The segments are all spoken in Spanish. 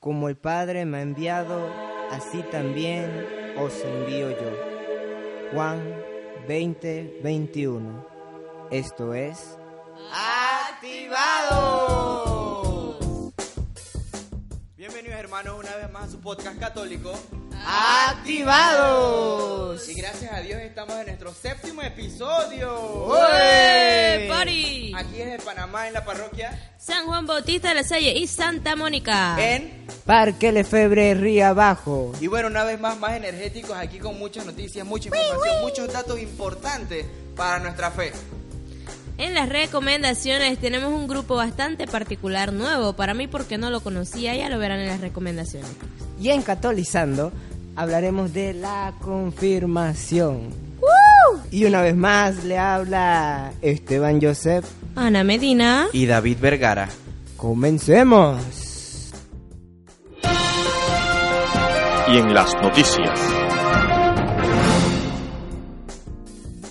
como el Padre me ha enviado, así también os envío yo. Juan 20, 21. Esto es... ¡Activados! Bienvenidos hermanos una vez más a su podcast católico. ¡Activados! Y gracias a Dios estamos en nuestro séptimo episodio. ¡Ué! ¡Party! Aquí desde Panamá en la parroquia San Juan Bautista de la Salle y Santa Mónica. en... Parque Lefebre Río Abajo. Y bueno, una vez más, más energéticos aquí con muchas noticias, mucha información, muchos datos importantes para nuestra fe. En las recomendaciones tenemos un grupo bastante particular nuevo. Para mí porque no lo conocía, ya lo verán en las recomendaciones. Y en Catolizando hablaremos de la confirmación. Y una vez más le habla Esteban Joseph. Ana Medina. Y David Vergara. Comencemos. y en las noticias.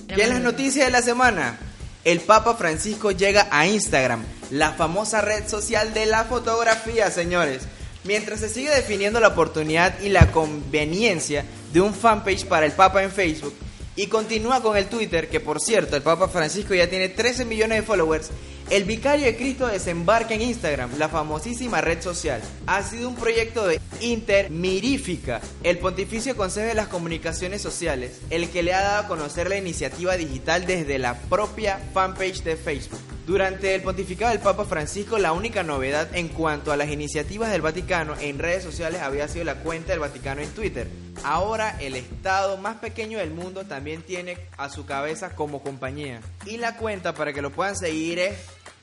Y en las noticias de la semana, el Papa Francisco llega a Instagram, la famosa red social de la fotografía, señores. Mientras se sigue definiendo la oportunidad y la conveniencia de un fanpage para el Papa en Facebook, y continúa con el Twitter, que por cierto, el Papa Francisco ya tiene 13 millones de followers, el Vicario de Cristo desembarca en Instagram, la famosísima red social. Ha sido un proyecto de Intermirífica, el Pontificio Consejo de las Comunicaciones Sociales, el que le ha dado a conocer la iniciativa digital desde la propia fanpage de Facebook. Durante el pontificado del Papa Francisco, la única novedad en cuanto a las iniciativas del Vaticano en redes sociales había sido la cuenta del Vaticano en Twitter. Ahora el estado más pequeño del mundo también tiene a su cabeza como compañía. Y la cuenta para que lo puedan seguir es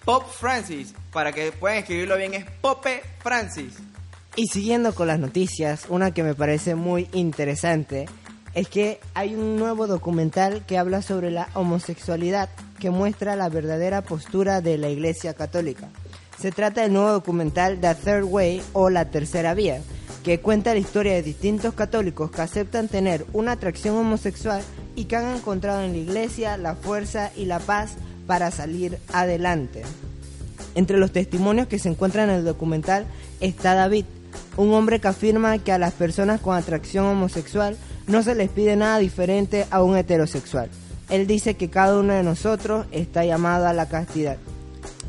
Pop Francis. Para que puedan escribirlo bien es Pope Francis. Y siguiendo con las noticias, una que me parece muy interesante es que hay un nuevo documental que habla sobre la homosexualidad que muestra la verdadera postura de la Iglesia Católica. Se trata del nuevo documental The Third Way o La Tercera Vía, que cuenta la historia de distintos católicos que aceptan tener una atracción homosexual y que han encontrado en la Iglesia la fuerza y la paz para salir adelante. Entre los testimonios que se encuentran en el documental está David, un hombre que afirma que a las personas con atracción homosexual no se les pide nada diferente a un heterosexual. Él dice que cada uno de nosotros está llamado a la castidad.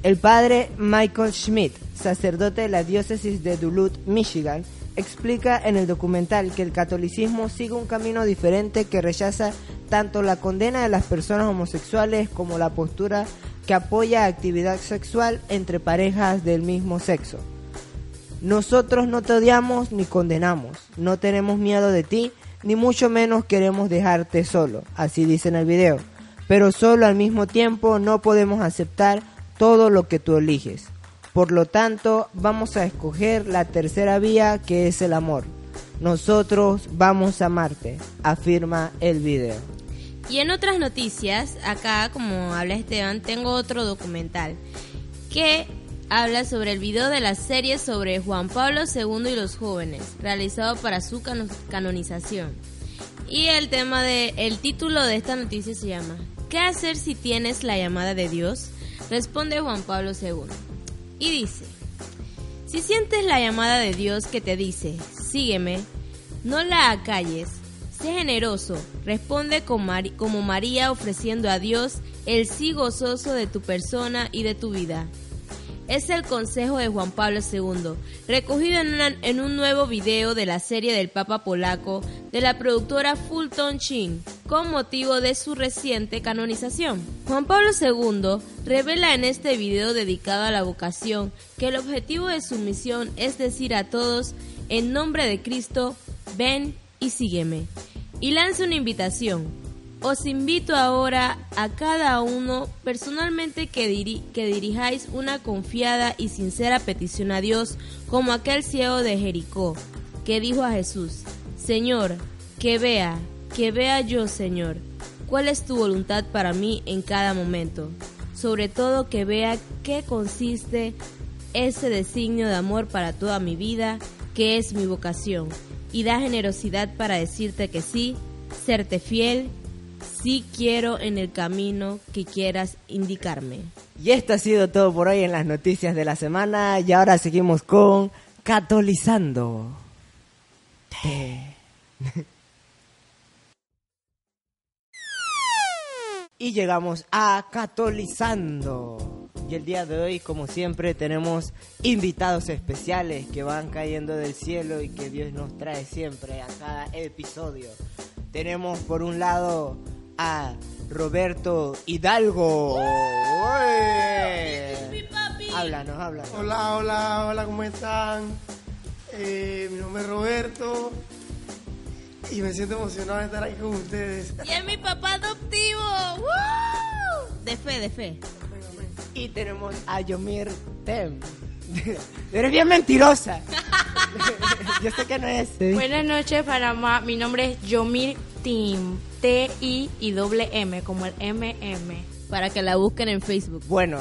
El padre Michael Schmidt, sacerdote de la diócesis de Duluth, Michigan, explica en el documental que el catolicismo sigue un camino diferente que rechaza tanto la condena de las personas homosexuales como la postura que apoya actividad sexual entre parejas del mismo sexo. Nosotros no te odiamos ni condenamos, no tenemos miedo de ti, ni mucho menos queremos dejarte solo, así dice en el video, pero solo al mismo tiempo no podemos aceptar todo lo que tú eliges. Por lo tanto, vamos a escoger la tercera vía que es el amor. Nosotros vamos a amarte, afirma el video. Y en otras noticias, acá, como habla Esteban, tengo otro documental que habla sobre el video de la serie sobre Juan Pablo II y los jóvenes, realizado para su cano- canonización. Y el tema de el título de esta noticia se llama ¿Qué hacer si tienes la llamada de Dios? Responde Juan Pablo II. Y dice: Si sientes la llamada de Dios que te dice, sígueme, no la acalles, sé generoso, responde como María ofreciendo a Dios el sí gozoso de tu persona y de tu vida. Es el consejo de Juan Pablo II, recogido en, un nuevo video de la serie del Papa polaco de la productora Fulton Sheen, con motivo de su reciente canonización. Juan Pablo II revela en este video dedicado a la vocación que el objetivo de su misión es decir a todos, en nombre de Cristo, ven y sígueme. Y lanza una invitación, os invito ahora a cada uno personalmente que, diri- que dirijáis una confiada y sincera petición a Dios como aquel ciego de Jericó, que dijo a Jesús, Señor, que vea, que vea yo, Señor, cuál es tu voluntad para mí en cada momento, sobre todo que vea qué consiste ese designio de amor para toda mi vida, que es mi vocación, y da generosidad para decirte que sí, serte fiel, sí quiero en el camino que quieras indicarme. Y esto ha sido todo por hoy en las noticias de la semana y ahora seguimos con Catolizando. Y llegamos a Catolizando. Y el día de hoy, como siempre, tenemos invitados especiales que van cayendo del cielo y que Dios nos trae siempre a cada episodio. Tenemos por un lado a Roberto Hidalgo. ¡Ué! Háblanos, háblanos. Hola, hola, hola, ¿cómo están? Eh, mi nombre es Roberto y me siento emocionado de estar aquí con ustedes. Y es mi papá adoptivo. ¡Woo! De fe, de fe. Y tenemos a Yomir Tem. Eres bien mentirosa. Yo sé que no es. Buenas noches, Panamá. Mi nombre es Yomir Tim. T-I y doble M, como el M-M. Para que la busquen en Facebook. Bueno,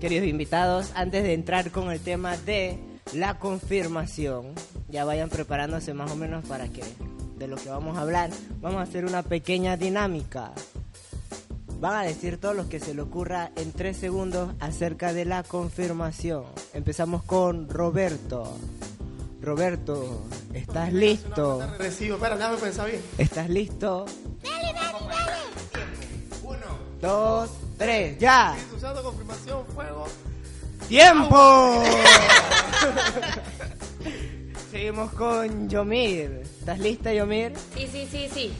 queridos invitados, antes de entrar con el tema de la confirmación, ya vayan preparándose más o menos para que de lo que vamos a hablar, vamos a hacer una pequeña dinámica. Van a decir todo lo que se le ocurra en tres segundos acerca de la confirmación. Empezamos con Roberto. Roberto, ¿estás listo? Recibo, espera, déjame pensar bien. ¿Estás listo? Dale, dale, dale. Uno, dos, tres, ya. Santo, confirmación, fuego. ¡Tiempo! Seguimos con Yomir. ¿Estás lista, Yomir? Sí, sí, sí, sí.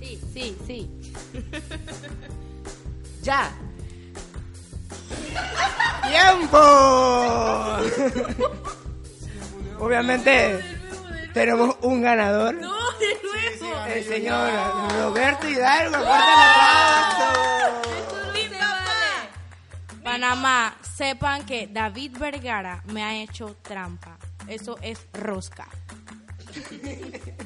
Sí, sí, sí. ¡Ya! ¡Tiempo! Obviamente tenemos un ganador. No, de nuevo. El señor Roberto Hidalgo. ¡Fuerte el aplauso! Panamá, sepan que David Vergara me ha hecho trampa. Eso es rosca.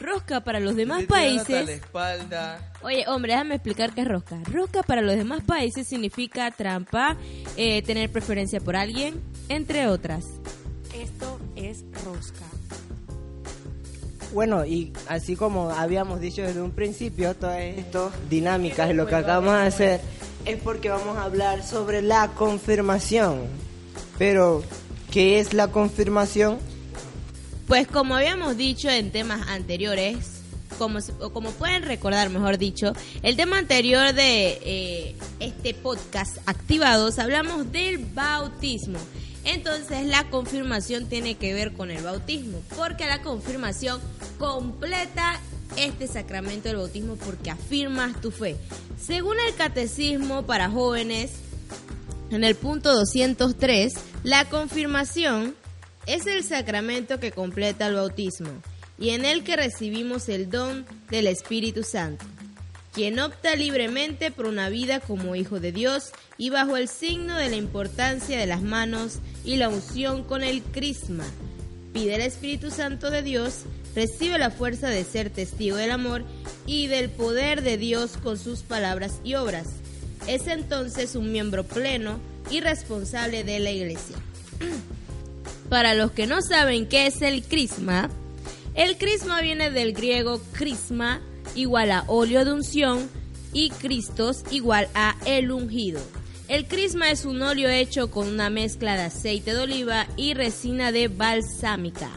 Rosca para los demás la países. espalda. Oye, hombre, déjame explicar qué es rosca. Rosca para los demás países significa trampa, eh, tener preferencia por alguien, entre otras. Rosca. Bueno, y así como habíamos dicho desde un principio, todas estas dinámicas y lo que acabamos de hacer es porque vamos a hablar sobre la confirmación. Pero, ¿qué es la confirmación? Pues como habíamos dicho en temas anteriores, como, como pueden recordar, mejor dicho, el tema anterior de eh, este podcast Activados, hablamos del bautismo. Entonces la confirmación tiene que ver con el bautismo, porque la confirmación completa este sacramento del bautismo porque afirmas tu fe. Según el catecismo para jóvenes, en el punto 203, la confirmación es el sacramento que completa el bautismo y en el que recibimos el don del Espíritu Santo, quien opta libremente por una vida como hijo de Dios y bajo el signo de la importancia de las manos y la unción con el crisma. Pide el Espíritu Santo de Dios, recibe la fuerza de ser testigo del amor y del poder de Dios con sus palabras y obras. Es entonces un miembro pleno y responsable de la iglesia. Para los que no saben qué es el crisma, el crisma viene del griego crisma igual a óleo de unción y Cristos igual a el ungido. El crisma es un óleo hecho con una mezcla de aceite de oliva y resina de balsámica.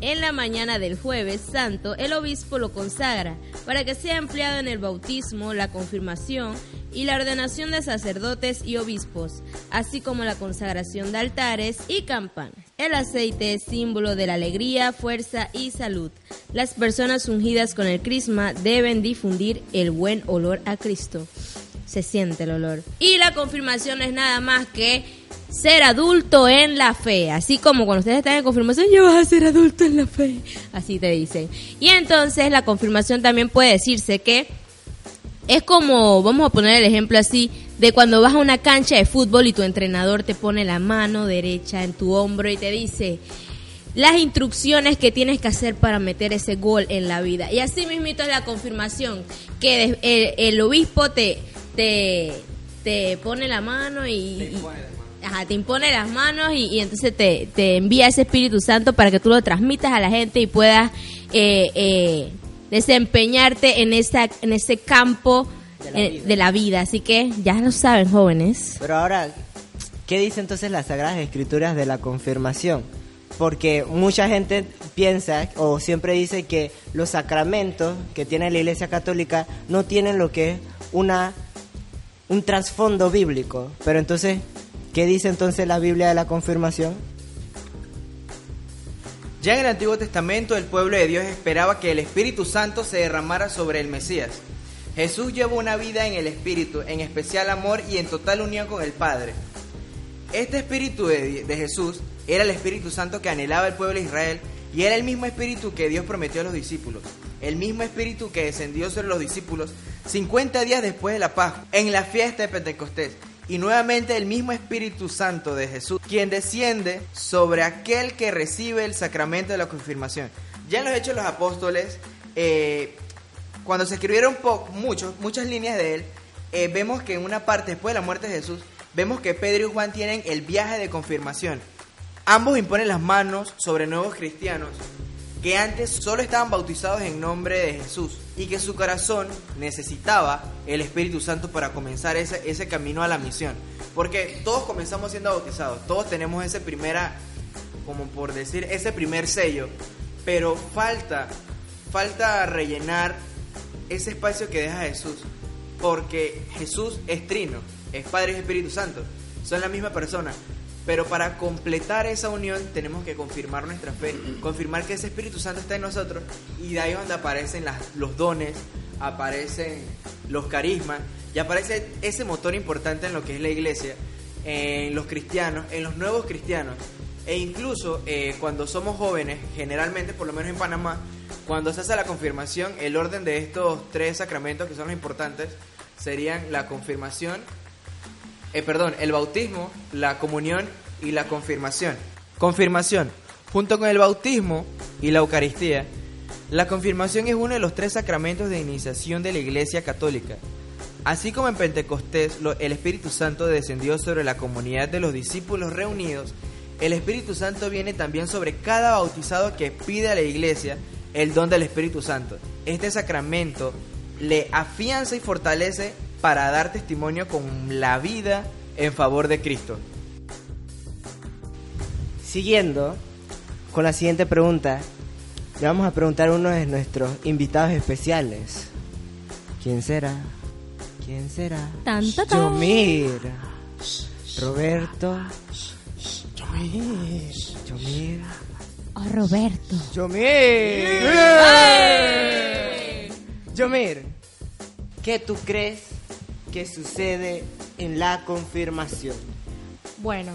En la mañana del jueves santo, el obispo lo consagra para que sea empleado en el bautismo, la confirmación y la ordenación de sacerdotes y obispos, así como la consagración de altares y campanas. El aceite es símbolo de la alegría, fuerza y salud. Las personas ungidas con el crisma deben difundir el buen olor a Cristo. Se siente el olor. Y la confirmación es nada más que ser adulto en la fe. Así como cuando ustedes están en confirmación, ya vas a ser adulto en la fe. Así te dicen. Y entonces la confirmación también puede decirse que es como, vamos a poner el ejemplo así, de cuando vas a una cancha de fútbol y tu entrenador te pone la mano derecha en tu hombro y te dice las instrucciones que tienes que hacer para meter ese gol en la vida. Y así mismito es la confirmación, que el, el obispo te, te, te pone la mano y... Ajá, te impone las manos y, y entonces te, te envía ese Espíritu Santo para que tú lo transmitas a la gente y puedas eh, eh, desempeñarte en, esa, en ese campo De la eh, vida. de la vida. Así que ya lo saben, jóvenes. Pero ahora, ¿qué dice entonces las Sagradas Escrituras de la confirmación? porque mucha gente piensa o siempre dice que los sacramentos que tiene la Iglesia Católica no tienen lo que es una un trasfondo bíblico. Pero entonces, ¿qué dice entonces la Biblia de la confirmación? Ya en el Antiguo Testamento el pueblo de Dios esperaba que el Espíritu Santo se derramara sobre el Mesías. Jesús llevó una vida en el Espíritu, en especial amor y en total unión con el Padre. Este Espíritu de, Jesús era el Espíritu Santo que anhelaba el pueblo de Israel y era el mismo Espíritu que Dios prometió a los discípulos. El mismo Espíritu que descendió sobre los discípulos 50 días después de la Pascua, en la fiesta de Pentecostés. Y nuevamente el mismo Espíritu Santo de Jesús, quien desciende sobre aquel que recibe el sacramento de la confirmación. Ya en los Hechos de los Apóstoles, eh, cuando se escribieron muchos, muchas líneas de él, eh, vemos que en una parte después de la muerte de Jesús, vemos que Pedro y Juan tienen el viaje de confirmación. Ambos imponen las manos sobre nuevos cristianos que antes solo estaban bautizados en nombre de Jesús y que su corazón necesitaba el Espíritu Santo para comenzar ese, ese camino a la misión. Porque todos comenzamos siendo bautizados, todos tenemos ese primera, como por decir, ese primer sello, pero falta, falta rellenar ese espacio que deja Jesús, porque Jesús es trino, es Padre y Espíritu Santo, son la misma persona. Pero para completar esa unión tenemos que confirmar nuestra fe, confirmar que ese Espíritu Santo está en nosotros y de ahí es donde aparecen los dones, aparecen los carismas y aparece ese motor importante en lo que es la iglesia, en los cristianos, en los nuevos cristianos. E incluso eh, cuando somos jóvenes, generalmente por lo menos en Panamá, cuando se hace la confirmación, el orden de estos tres sacramentos que son los importantes serían la confirmación, eh, perdón, el bautismo, la comunión y la confirmación. Confirmación. Junto con el bautismo y la Eucaristía, la confirmación es uno de los tres sacramentos de iniciación de la Iglesia Católica. Así como en Pentecostés el Espíritu Santo descendió sobre la comunidad de los discípulos reunidos, el Espíritu Santo viene también sobre cada bautizado que pide a la Iglesia el don del Espíritu Santo. Este sacramento le afianza y fortalece para dar testimonio con la vida en favor de Cristo. Siguiendo con la siguiente pregunta, le vamos a preguntar a uno de nuestros invitados especiales. ¿Quién será? ¿Quién será? Tan, ta, tan. Yomir. Roberto. Yomir. Oh, Roberto. Yomir. Yomir, ¿qué tú crees que sucede en la confirmación? Bueno,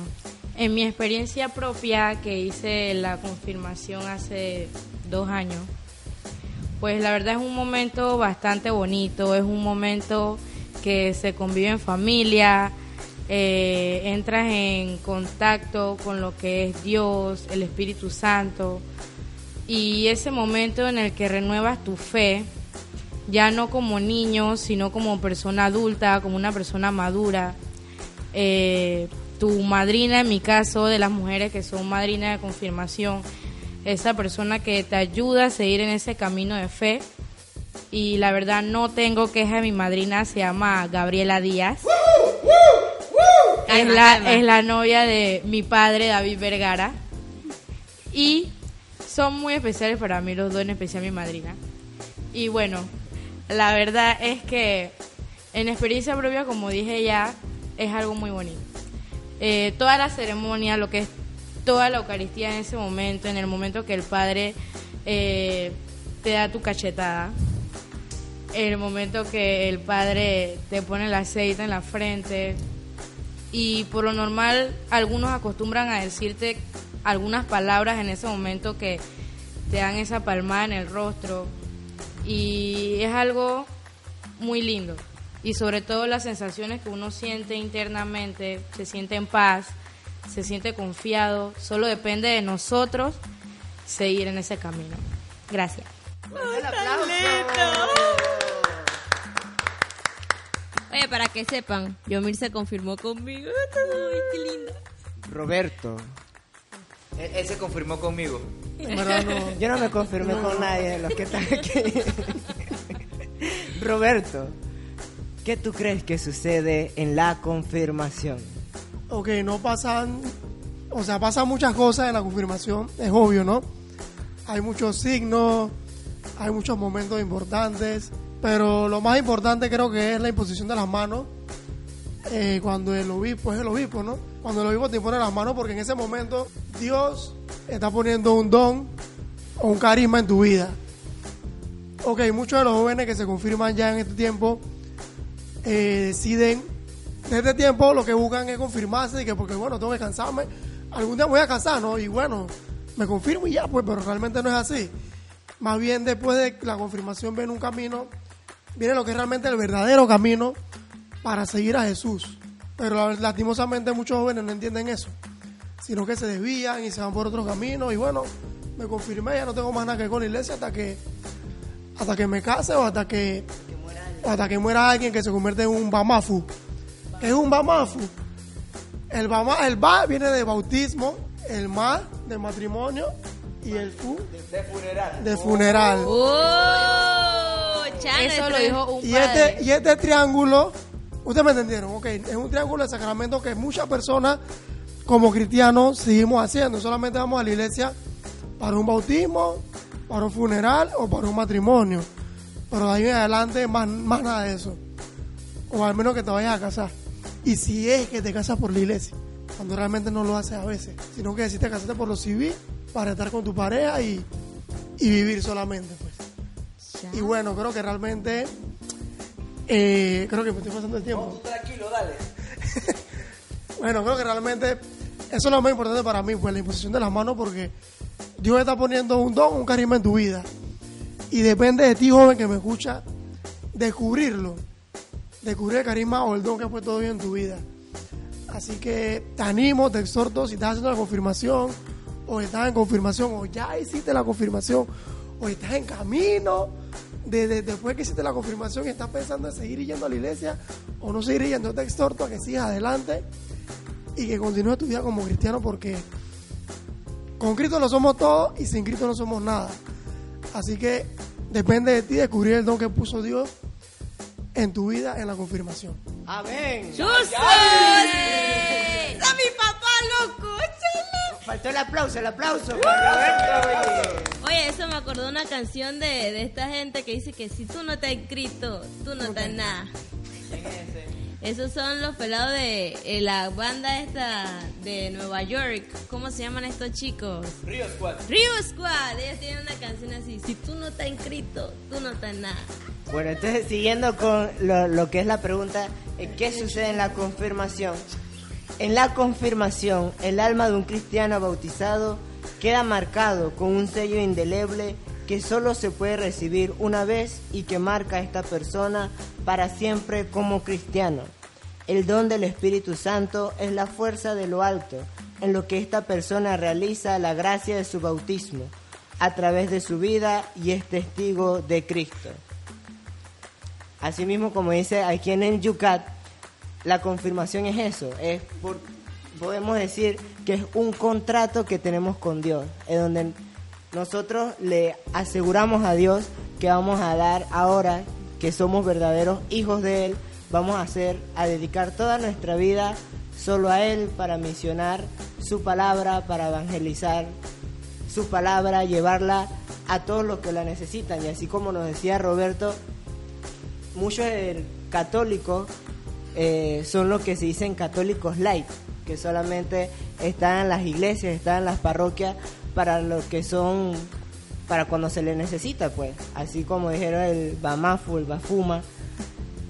en mi experiencia propia que hice la confirmación hace dos años, pues la verdad es un momento bastante bonito, es un momento que se convive en familia, eh, entras en contacto con lo que es Dios, el Espíritu Santo, y ese momento en el que renuevas tu fe, ya no como niño, sino como persona adulta, como una persona madura. Eh, tu madrina, en mi caso, de las mujeres que son madrina de confirmación, esa persona que te ayuda a seguir en ese camino de fe. Y la verdad no tengo queja, mi madrina se llama Gabriela Díaz. Es la, es la novia de mi padre, David Vergara. Y son muy especiales para mí los dos, en especial mi madrina. Y bueno, la verdad es que en experiencia propia, como dije ya, es algo muy bonito. Eh, toda la ceremonia, lo que es toda la Eucaristía en ese momento, en el momento que el Padre eh, te da tu cachetada, el momento que el Padre te pone el aceite en la frente, y por lo normal algunos acostumbran a decirte algunas palabras en ese momento que te dan esa palmada en el rostro y es algo muy lindo y sobre todo las sensaciones que uno siente internamente, se siente en paz, se siente confiado, solo depende de nosotros seguir en ese camino. Gracias. Oye, para que sepan, Yomir se confirmó conmigo. Ay, qué linda. Roberto. Él, él se confirmó conmigo. No. Yo no me confirmé con nadie de los que están aquí. Roberto, ¿qué tú crees que sucede en la confirmación? Ok, no pasan o sea, pasan muchas cosas en la confirmación, es obvio, ¿no? Hay muchos signos, hay muchos momentos importantes, pero lo más importante creo que es la imposición de las manos eh, cuando el obispo es el obispo, ¿no? Cuando el obispo te impone las manos porque en ese momento Dios está poniendo un don o un carisma en tu vida. Ok, muchos de los jóvenes que se confirman ya en este tiempo eh, deciden, desde este tiempo lo que buscan es confirmarse y que porque bueno, tengo que cansarme, algún día voy a casar, ¿no? Y bueno, me confirmo y ya, pues, pero realmente no es así. Más bien después de la confirmación viene un camino, viene lo que es realmente el verdadero camino para seguir a Jesús. Pero lastimosamente muchos jóvenes no entienden eso, sino que se desvían y se van por otro camino y bueno, me confirmé, ya no tengo más nada que ver con la iglesia hasta que hasta que me case o hasta que, o hasta que muera alguien que se convierte en un bamafu. ¿Qué es un bamafu? El bama, el ba viene de bautismo, el ma de matrimonio y el fu De funeral. de funeral. ¡Oh! Eso lo dijo un Y padre. este, y este triángulo, ustedes me entendieron, ok, es un triángulo de sacramento que muchas personas como cristianos seguimos haciendo. Solamente vamos a la iglesia para un bautismo, para un funeral o para un matrimonio. Pero de ahí en adelante más, más nada de eso. O al menos que te vayas a casar. Y si es que te casas por la iglesia, cuando realmente no lo haces a veces, sino que si te casaste por lo civil para estar con tu pareja y, y vivir solamente, pues. Y bueno, creo que realmente. Eh, creo que me estoy pasando el tiempo. Tranquilo, dale. Bueno, creo que realmente eso es lo más importante para mí, pues la imposición de las manos, porque Dios está poniendo un don, un carisma en tu vida. Y depende de ti, joven, que me escucha, descubrirlo. Descubrir el carisma o el don que ha puesto Dios en tu vida. Así que te animo, te exhorto, si estás haciendo la confirmación, o estás en confirmación, o ya hiciste la confirmación, o estás en camino, de, de- después que hiciste la confirmación y estás pensando en seguir yendo a la iglesia, o no seguir yendo, yo te exhorto a que sigas adelante y que continúes tu vida como cristiano, porque con Cristo lo somos todos y sin Cristo no somos nada. Así que depende de ti descubrir el don que puso Dios en tu vida en la confirmación. Amén. ¡Chuzo! Faltó el aplauso, el aplauso para Roberto. oye. Oye, eso me acordó una canción de, de esta gente que dice que si tú no te has inscrito, tú no estás nada. Esos son los pelados de eh, la banda esta de Nueva York. ¿Cómo se llaman estos chicos? Río Squad. Rio Squad. Ellos tienen una canción así. Si tú no estás inscrito, tú no estás nada. Bueno, entonces siguiendo con lo, lo que es la pregunta, ¿qué sucede en la confirmación? En la confirmación, el alma de un cristiano bautizado queda marcado con un sello indeleble que solo se puede recibir una vez y que marca a esta persona para siempre como cristiano. El don del Espíritu Santo es la fuerza de lo alto en lo que esta persona realiza la gracia de su bautismo a través de su vida y es testigo de Cristo. Asimismo, como dice aquí en el Yucat, la confirmación es eso, es por, podemos decir que es un contrato que tenemos con Dios, en donde nosotros le aseguramos a Dios que vamos a dar ahora que somos verdaderos hijos de Él, vamos a hacer, a dedicar toda nuestra vida solo a Él para misionar su palabra, para evangelizar su palabra, llevarla a todos los que la necesitan. Y así como nos decía Roberto, muchos católicos eh, son los que se dicen católicos light, que solamente están en las iglesias, están en las parroquias para los que son, para cuando se les necesita, pues. Así como dijeron el Bamafu, el Bafuma,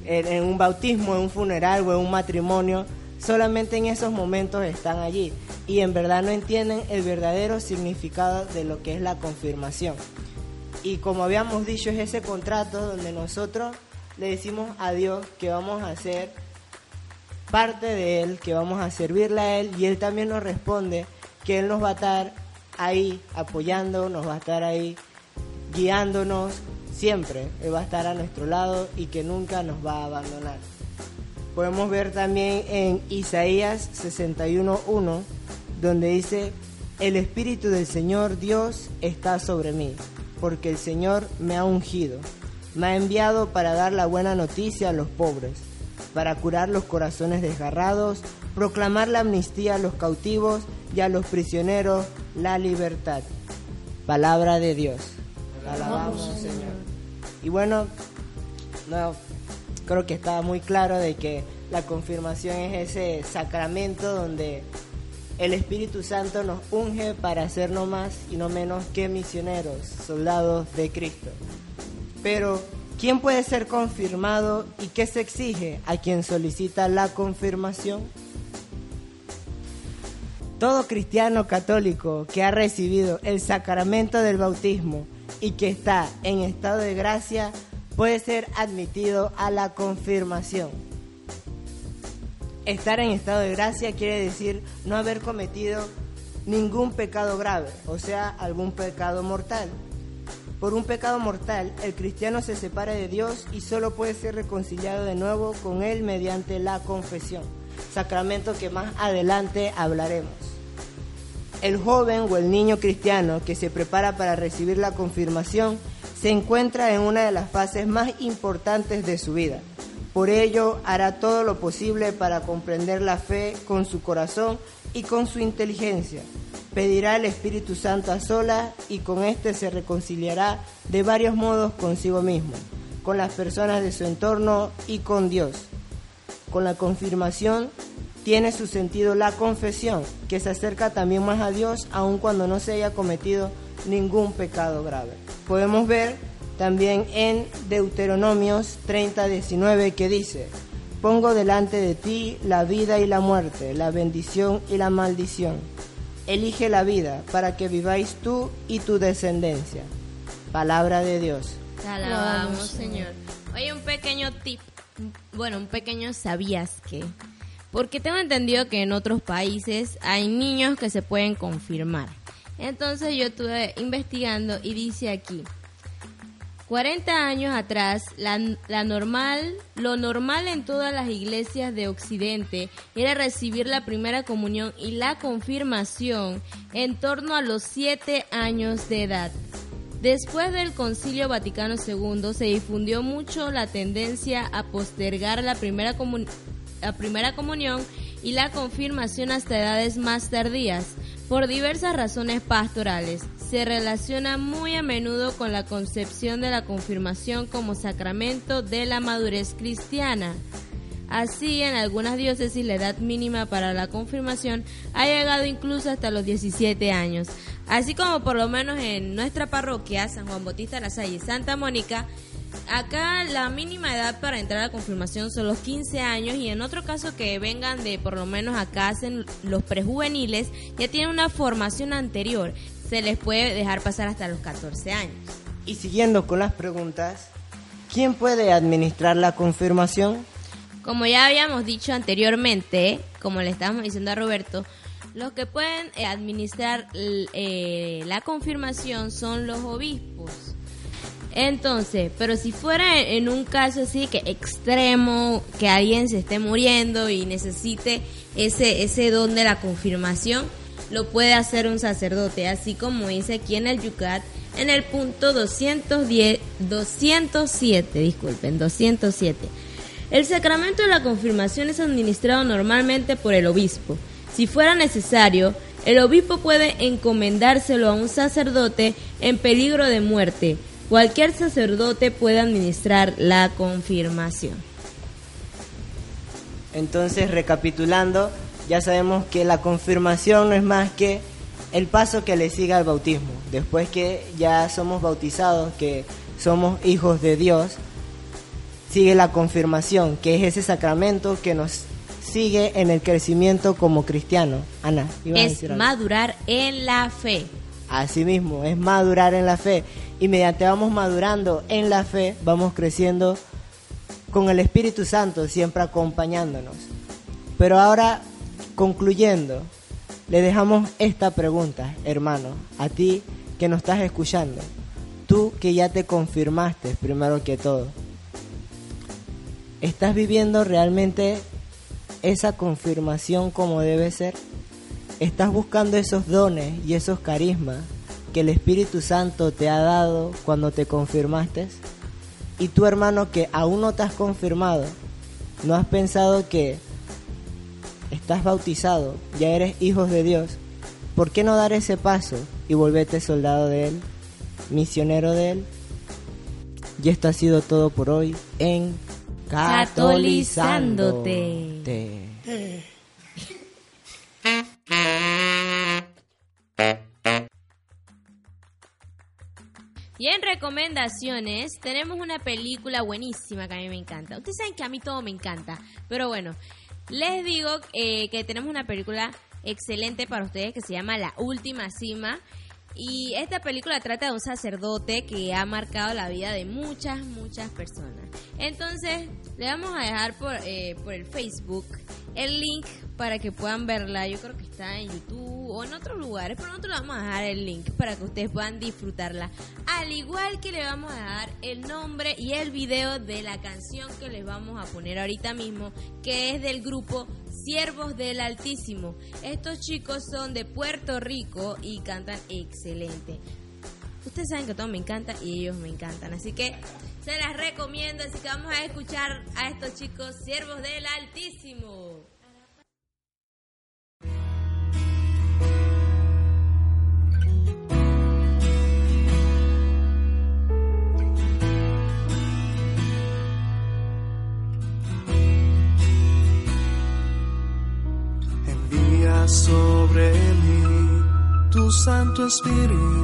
en, en un bautismo, en un funeral o en un matrimonio, solamente en esos momentos están allí y en verdad no entienden el verdadero significado de lo que es la confirmación. Y como habíamos dicho, es ese contrato donde nosotros le decimos a Dios que vamos a ser parte de Él, que vamos a servirle a Él y Él también nos responde que Él nos va a estar ahí apoyando, nos va a estar ahí guiándonos siempre. Él va a estar a nuestro lado y que nunca nos va a abandonar. Podemos ver también en Isaías 61.1, donde dice, el Espíritu del Señor Dios está sobre mí, porque el Señor me ha ungido, me ha enviado para dar la buena noticia a los pobres, para curar los corazones desgarrados, proclamar la amnistía a los cautivos y a los prisioneros la libertad. Palabra de Dios. Alabamos, Señor. Y bueno, no, creo que está muy claro de que la confirmación es ese sacramento donde el Espíritu Santo nos unge para ser no más y no menos que misioneros, soldados de Cristo. Pero, ¿quién puede ser confirmado y qué se exige a quien solicita la confirmación? Todo cristiano católico que ha recibido el sacramento del bautismo y que está en estado de gracia puede ser admitido a la confirmación. Estar en estado de gracia quiere decir no haber cometido ningún pecado grave, o sea, algún pecado mortal. Por un pecado mortal, el cristiano se separa de Dios y solo puede ser reconciliado de nuevo con Él mediante la confesión, sacramento que más adelante hablaremos. El joven o el niño cristiano que se prepara para recibir la confirmación se encuentra en una de las fases más importantes de su vida. Por ello, hará todo lo posible para comprender la fe con su corazón y con su inteligencia. Pedirá al Espíritu Santo a solas y con éste se reconciliará de varios modos consigo mismo, con las personas de su entorno y con Dios. Con la confirmación tiene su sentido la confesión, que se acerca también más a Dios aun cuando no se haya cometido ningún pecado grave. Podemos ver también en Deuteronomios 30, 19 que dice, pongo delante de ti la vida y la muerte, la bendición y la maldición. Elige la vida para que viváis tú y tu descendencia. Palabra de Dios. Te alabamos, Señor. Oye, un pequeño tip, bueno, un pequeño sabías que, porque tengo entendido que en otros países hay niños que se pueden confirmar. Entonces yo estuve investigando y dice aquí, 40 años atrás, la, normal, lo normal en todas las iglesias de Occidente era recibir la primera comunión y la confirmación en torno a los 7 años de edad. Después del Concilio Vaticano II se difundió mucho la tendencia a postergar la primera, la primera comunión y la confirmación hasta edades más tardías, por diversas razones pastorales se relaciona muy a menudo con la concepción de la confirmación como sacramento de la madurez cristiana. Así, en algunas diócesis la edad mínima para la confirmación ha llegado incluso hasta los 17 años. Así como por lo menos en nuestra parroquia, San Juan Bautista La Salle y Santa Mónica, acá la mínima edad para entrar a la confirmación son los 15 años y en otro caso que vengan de por lo menos acá hacen los prejuveniles, ya tienen una formación anterior se les puede dejar pasar hasta los 14 años. Y siguiendo con las preguntas, ¿quién puede administrar la confirmación? Como ya habíamos dicho anteriormente, como le estábamos diciendo a Roberto, los que pueden eh, administrar eh, la confirmación son los obispos. Entonces, pero si fuera en un caso así que extremo, que alguien se esté muriendo y necesite ese, ese don de la confirmación, lo puede hacer un sacerdote, así como dice aquí en el Yucat, en el punto 210, 207, disculpen, 207. El sacramento de la confirmación es administrado normalmente por el obispo. Si fuera necesario, el obispo puede encomendárselo a un sacerdote en peligro de muerte. Cualquier sacerdote puede administrar la confirmación. Entonces, recapitulando, ya sabemos que la confirmación no es más que el paso que le sigue al bautismo. Después que ya somos bautizados, que somos hijos de Dios, sigue la confirmación, que es ese sacramento que nos sigue en el crecimiento como cristiano. Ana, es madurar en la fe. Así mismo, es madurar en la fe. Y mediante vamos madurando en la fe, vamos creciendo con el Espíritu Santo siempre acompañándonos. Pero ahora Concluyendo, le dejamos esta pregunta, hermano, a ti que nos estás escuchando, tú que ya te confirmaste primero que todo, ¿estás viviendo realmente esa confirmación como debe ser? ¿Estás buscando esos dones y esos carismas que el Espíritu Santo te ha dado cuando te confirmaste? Y tú hermano que aún no te has confirmado, ¿no has pensado que estás bautizado, ya eres hijos de Dios, ¿por qué no dar ese paso y volverte soldado de Él, misionero de Él? Y esto ha sido todo por hoy en Catolizándote. Catolizándote. Recomendaciones tenemos una película buenísima que a mí me encanta. Ustedes saben que a mí todo me encanta, pero bueno, les digo eh, que tenemos una película excelente para ustedes que se llama La Última Cima. Y esta película trata de un sacerdote que ha marcado la vida de muchas, muchas personas. Entonces, le vamos a dejar por, eh, por el Facebook el link para que puedan verla. Yo creo que está en YouTube o en otros lugares, pero nosotros le vamos a dejar el link para que ustedes puedan disfrutarla. Al igual que le vamos a dar el nombre y el video de la canción que les vamos a poner ahorita mismo, que es del grupo Siervos del Altísimo. Estos chicos son de Puerto Rico y cantan excelente. Ustedes saben que todo me encanta y ellos me encantan, así que se las recomiendo, así que vamos a escuchar a estos chicos Siervos del Altísimo. Santo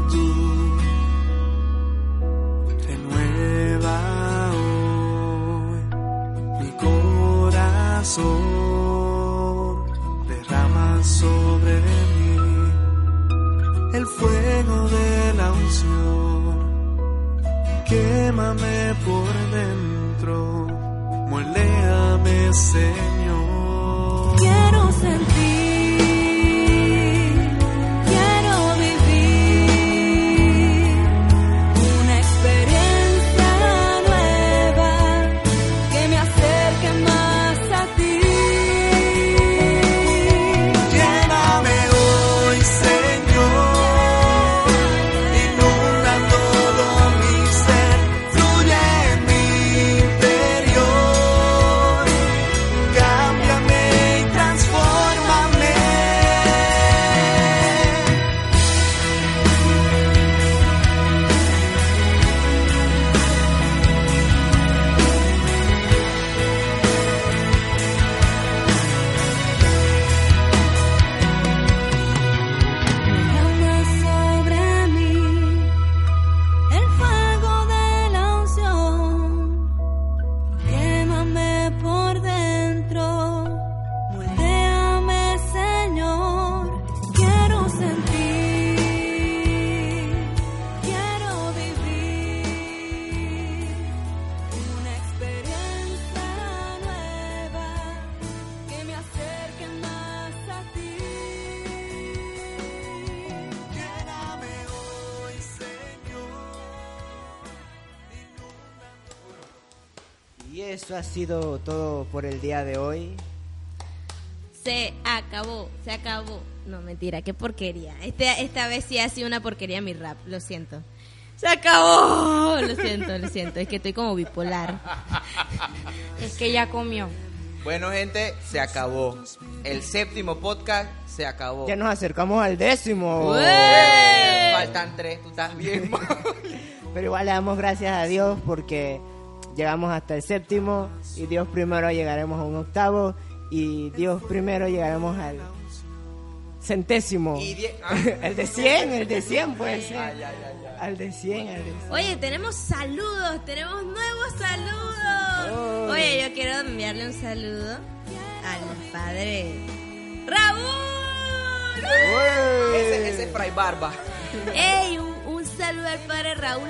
eso ha sido todo por el día de hoy. Se acabó, se acabó. No, mentira, qué porquería. Este, esta vez sí ha sido una porquería mi rap, lo siento. Se acabó. Lo siento, lo siento. Es que estoy como bipolar. Es que ya comió. Bueno, gente, se acabó. El séptimo podcast se acabó. Ya nos acercamos al décimo. ¡Ué! Faltan tres, tú estás bien. Pero igual le damos gracias a Dios porque llegamos hasta el séptimo y Dios primero llegaremos a un octavo y Dios primero llegaremos al centésimo. Ah. el de 100, el de 100 puede ser. Ay, ay, ay, ay. Al de 100, al de 100. Oye, tenemos saludos, tenemos nuevos saludos. Oye, yo quiero enviarle un saludo al padre Raúl. Ese, ese es Fray Barba. ¡Ey! Un, un saludo al padre Raúl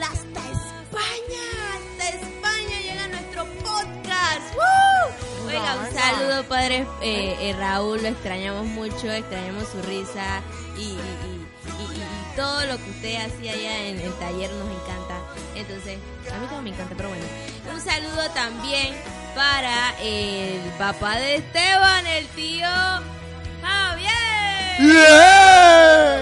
Oiga, un saludo, padre eh, eh, Raúl. Lo extrañamos mucho, extrañamos su risa y, y- y- y- y- y todo lo que usted hacía allá en el taller nos encanta. Entonces, a mí todo me encanta, pero bueno. Un saludo también para el papá de Esteban, el tío Javier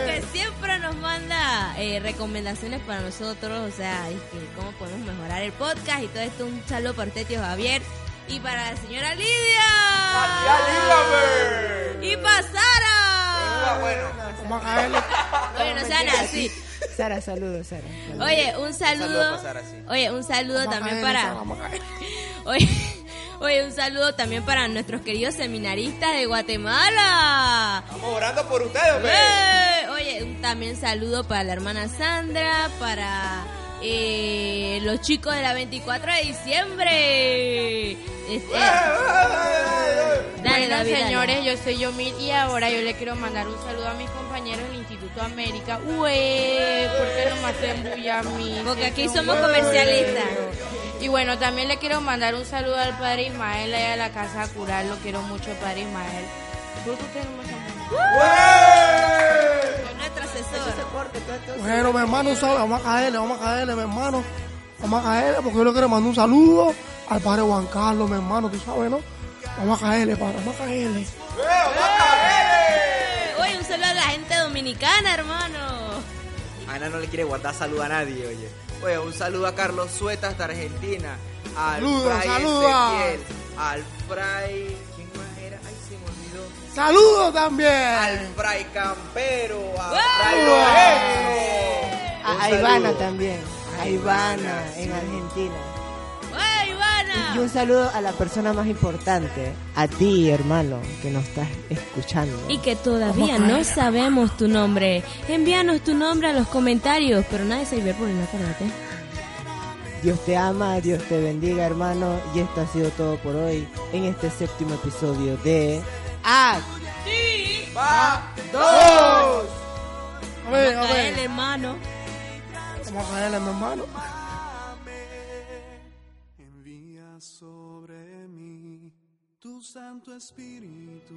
que siempre nos manda eh, recomendaciones para nosotros, o sea, es que cómo podemos mejorar el podcast y todo esto. Un saludo para usted, tío Javier, y para la señora Lidia. ¡Ya lígame! Y para Sara. Bueno. Vamos a caerle. Oye, no sean así. Sara, saludos, Sara. Oye, un saludo. saludo para Sara, sí. Oye, un saludo Vamos también para. Sara. Oye, oye, un saludo también para nuestros queridos seminaristas de Guatemala. Estamos orando por ustedes. Oye, un también saludo para la hermana Sandra, para eh, los chicos de la 24 de diciembre. Este, dale, bueno, David, dale. señores, yo soy Yomil y ahora yo le quiero mandar un saludo a mis compañeros del Instituto América. Ué, ¿por qué no me hacen bulla a mí? Porque aquí somos comercialistas. Y bueno, también le quiero mandar un saludo al padre Ismael allá a la casa a curar. Lo quiero mucho, padre Ismael. ¿Por qué usted no me Bueno, mi hermano, un saludo. vamos a caerle, vamos a caerle, mi hermano. Vamos a caerle porque yo le quiero mandar un saludo al padre Juan Carlos, mi hermano, tú sabes, ¿no? Vamos a caerle, padre, vamos a caerle. Oye, un saludo a la gente dominicana, hermano. Ana no le quiere guardar salud a nadie, oye. Oye, un saludo a Carlos Sueta hasta Argentina. Al Fray. Ezequiel. Al Fray. Saludos también. Al Fray Campero. A. Fray Lorenzo. A, Ivana también. A Ivana en Argentina. Y un saludo a la persona más importante, a ti, hermano, que nos estás escuchando. Y que todavía no sabemos tu nombre. Envíanos tu nombre a los comentarios, pero nada de cyberbullying, acuérdate. Dios te ama, Dios te bendiga, hermano. Y esto ha sido todo por hoy en este séptimo episodio de ¡Ah! ¡Dos! A ver, a ver. hermano. Vamos a caerle, mi hermano. Envía sobre mí tu Santo Espíritu